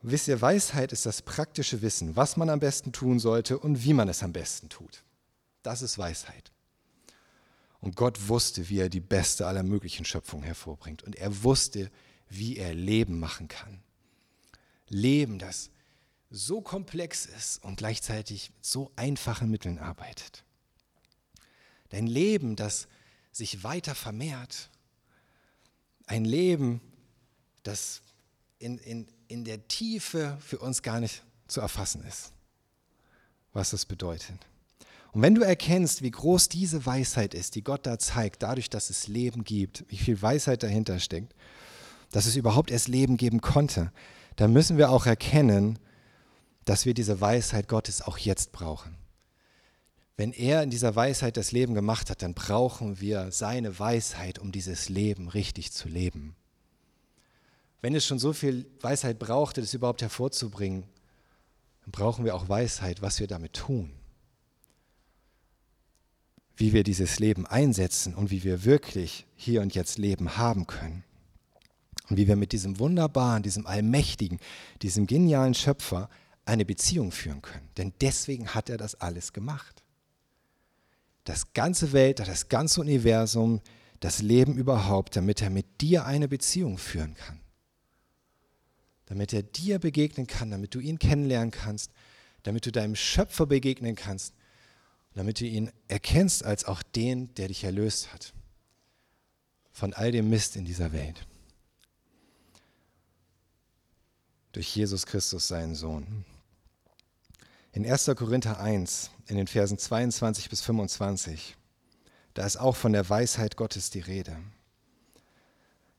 Wisst ihr, Weisheit ist das praktische Wissen, was man am besten tun sollte und wie man es am besten tut. Das ist Weisheit. Und Gott wusste, wie er die beste aller möglichen Schöpfungen hervorbringt. Und er wusste, wie er Leben machen kann. Leben, das so komplex ist und gleichzeitig mit so einfachen Mitteln arbeitet. Ein Leben, das sich weiter vermehrt. Ein Leben, das in, in, in der Tiefe für uns gar nicht zu erfassen ist, was das bedeutet. Und wenn du erkennst, wie groß diese Weisheit ist, die Gott da zeigt, dadurch, dass es Leben gibt, wie viel Weisheit dahinter steckt, dass es überhaupt erst Leben geben konnte, dann müssen wir auch erkennen, dass wir diese Weisheit Gottes auch jetzt brauchen. Wenn er in dieser Weisheit das Leben gemacht hat, dann brauchen wir seine Weisheit, um dieses Leben richtig zu leben. Wenn es schon so viel Weisheit brauchte, das überhaupt hervorzubringen, dann brauchen wir auch Weisheit, was wir damit tun. Wie wir dieses Leben einsetzen und wie wir wirklich hier und jetzt Leben haben können. Und wie wir mit diesem wunderbaren, diesem allmächtigen, diesem genialen Schöpfer eine Beziehung führen können. Denn deswegen hat er das alles gemacht. Das ganze Welt, das ganze Universum, das Leben überhaupt, damit er mit dir eine Beziehung führen kann damit er dir begegnen kann, damit du ihn kennenlernen kannst, damit du deinem Schöpfer begegnen kannst, damit du ihn erkennst als auch den, der dich erlöst hat von all dem Mist in dieser Welt. Durch Jesus Christus, seinen Sohn. In 1. Korinther 1, in den Versen 22 bis 25, da ist auch von der Weisheit Gottes die Rede.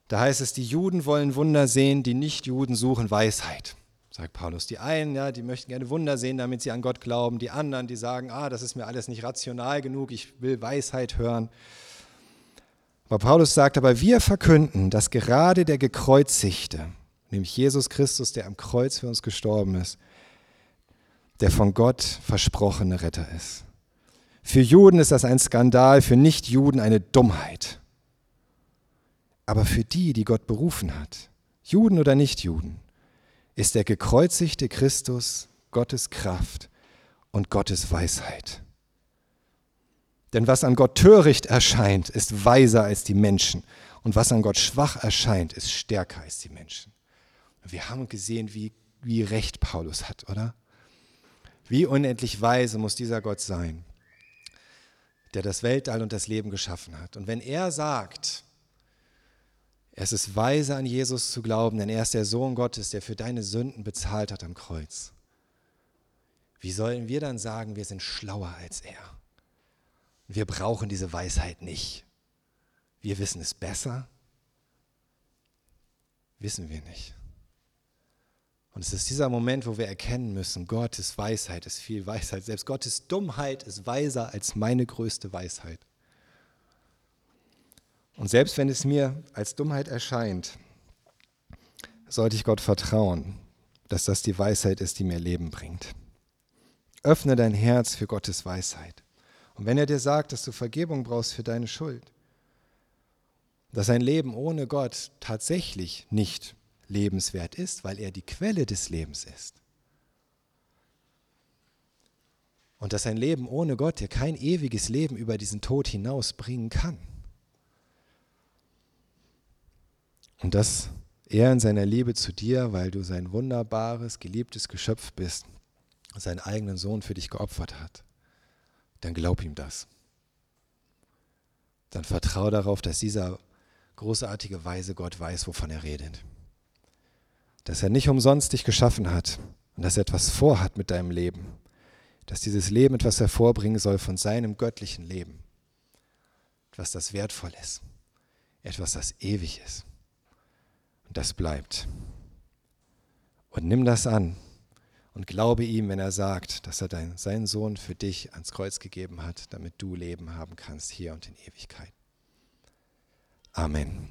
Da heißt es, die Juden wollen Wunder sehen, die Nichtjuden suchen Weisheit, sagt Paulus. Die einen, ja, die möchten gerne Wunder sehen, damit sie an Gott glauben. Die anderen, die sagen, ah, das ist mir alles nicht rational genug, ich will Weisheit hören. Aber Paulus sagt, aber wir verkünden, dass gerade der Gekreuzigte, nämlich Jesus Christus, der am Kreuz für uns gestorben ist, der von Gott versprochene Retter ist. Für Juden ist das ein Skandal, für Nichtjuden eine Dummheit. Aber für die, die Gott berufen hat, Juden oder Nichtjuden, ist der gekreuzigte Christus Gottes Kraft und Gottes Weisheit. Denn was an Gott töricht erscheint, ist weiser als die Menschen. Und was an Gott schwach erscheint, ist stärker als die Menschen. Wir haben gesehen, wie, wie recht Paulus hat, oder? Wie unendlich weise muss dieser Gott sein, der das Weltall und das Leben geschaffen hat. Und wenn er sagt, es ist weise, an Jesus zu glauben, denn er ist der Sohn Gottes, der für deine Sünden bezahlt hat am Kreuz. Wie sollen wir dann sagen, wir sind schlauer als er? Wir brauchen diese Weisheit nicht. Wir wissen es besser. Wissen wir nicht. Und es ist dieser Moment, wo wir erkennen müssen, Gottes Weisheit ist viel Weisheit. Selbst Gottes Dummheit ist weiser als meine größte Weisheit. Und selbst wenn es mir als Dummheit erscheint, sollte ich Gott vertrauen, dass das die Weisheit ist, die mir Leben bringt. Öffne dein Herz für Gottes Weisheit. Und wenn er dir sagt, dass du Vergebung brauchst für deine Schuld, dass ein Leben ohne Gott tatsächlich nicht lebenswert ist, weil er die Quelle des Lebens ist. Und dass ein Leben ohne Gott dir kein ewiges Leben über diesen Tod hinaus bringen kann. Und dass er in seiner Liebe zu dir, weil du sein wunderbares, geliebtes Geschöpf bist, seinen eigenen Sohn für dich geopfert hat, dann glaub ihm das. Dann vertraue darauf, dass dieser großartige, weise Gott weiß, wovon er redet. Dass er nicht umsonst dich geschaffen hat und dass er etwas vorhat mit deinem Leben. Dass dieses Leben etwas hervorbringen soll von seinem göttlichen Leben. Etwas, das wertvoll ist. Etwas, das ewig ist. Und das bleibt. Und nimm das an und glaube ihm, wenn er sagt, dass er dein, seinen Sohn für dich ans Kreuz gegeben hat, damit du Leben haben kannst hier und in Ewigkeit. Amen.